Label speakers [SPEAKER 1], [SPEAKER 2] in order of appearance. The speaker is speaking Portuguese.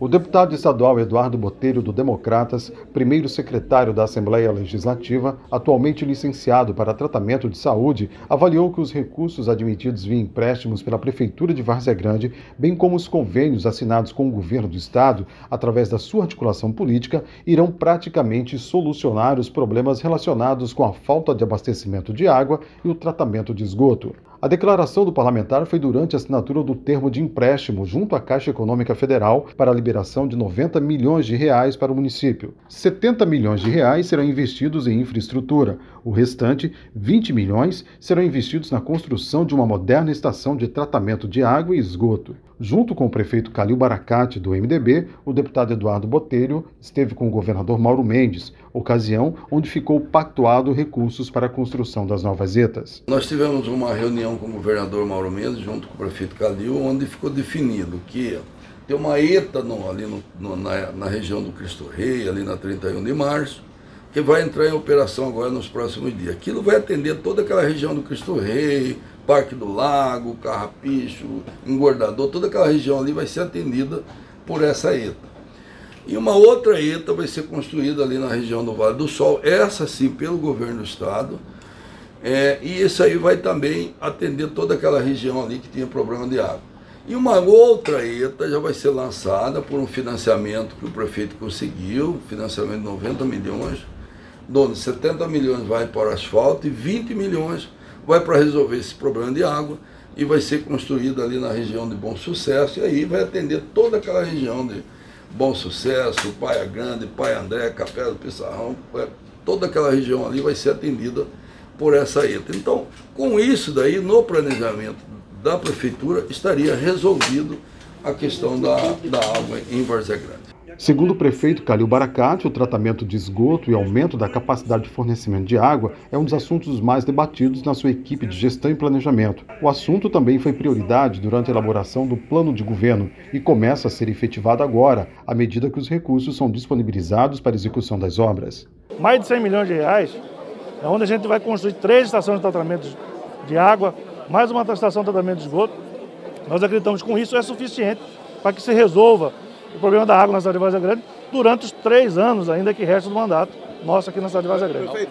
[SPEAKER 1] O deputado estadual Eduardo Botelho, do Democratas, primeiro secretário da Assembleia Legislativa, atualmente licenciado para tratamento de saúde, avaliou que os recursos admitidos via empréstimos pela Prefeitura de Várzea Grande, bem como os convênios assinados com o governo do Estado, através da sua articulação política, irão praticamente solucionar os problemas relacionados com a falta de abastecimento de água e o tratamento de esgoto. A declaração do parlamentar foi durante a assinatura do termo de empréstimo junto à Caixa Econômica Federal para a liberação de 90 milhões de reais para o município. 70 milhões de reais serão investidos em infraestrutura. O restante, 20 milhões, serão investidos na construção de uma moderna estação de tratamento de água e esgoto. Junto com o prefeito Calil Baracate, do MDB, o deputado Eduardo Botelho esteve com o governador Mauro Mendes, ocasião onde ficou pactuado recursos para a construção das novas ETAs.
[SPEAKER 2] Nós tivemos uma reunião com o governador Mauro Mendes, junto com o prefeito Calil, onde ficou definido que tem uma ETA no, ali no, no, na, na região do Cristo Rei, ali na 31 de março, que vai entrar em operação agora nos próximos dias. Aquilo vai atender toda aquela região do Cristo Rei, Parque do Lago, Carrapicho, Engordador, toda aquela região ali vai ser atendida por essa ETA. E uma outra ETA vai ser construída ali na região do Vale do Sol, essa sim pelo governo do estado. É, e isso aí vai também atender toda aquela região ali que tinha problema de água. E uma outra ETA já vai ser lançada por um financiamento que o prefeito conseguiu, financiamento de 90 milhões, onde 70 milhões vai para o asfalto e 20 milhões vai para resolver esse problema de água e vai ser construída ali na região de Bom Sucesso e aí vai atender toda aquela região de Bom Sucesso, Paia Grande, Pai André, Capela do Pissarrão, é, toda aquela região ali vai ser atendida por essa ETA. Então, com isso daí, no planejamento da prefeitura, estaria resolvido a questão da, da água em Várzea Grande.
[SPEAKER 1] Segundo o prefeito Calil Baracate, o tratamento de esgoto e aumento da capacidade de fornecimento de água é um dos assuntos mais debatidos na sua equipe de gestão e planejamento. O assunto também foi prioridade durante a elaboração do plano de governo e começa a ser efetivado agora, à medida que os recursos são disponibilizados para execução das obras.
[SPEAKER 3] Mais de 100 milhões de reais, é onde a gente vai construir três estações de tratamento de água, mais uma estação de tratamento de esgoto. Nós acreditamos que com isso é suficiente para que se resolva o problema da água na cidade de Vaza Grande durante os três anos ainda que resta do mandato nosso aqui na cidade de Vaza Grande.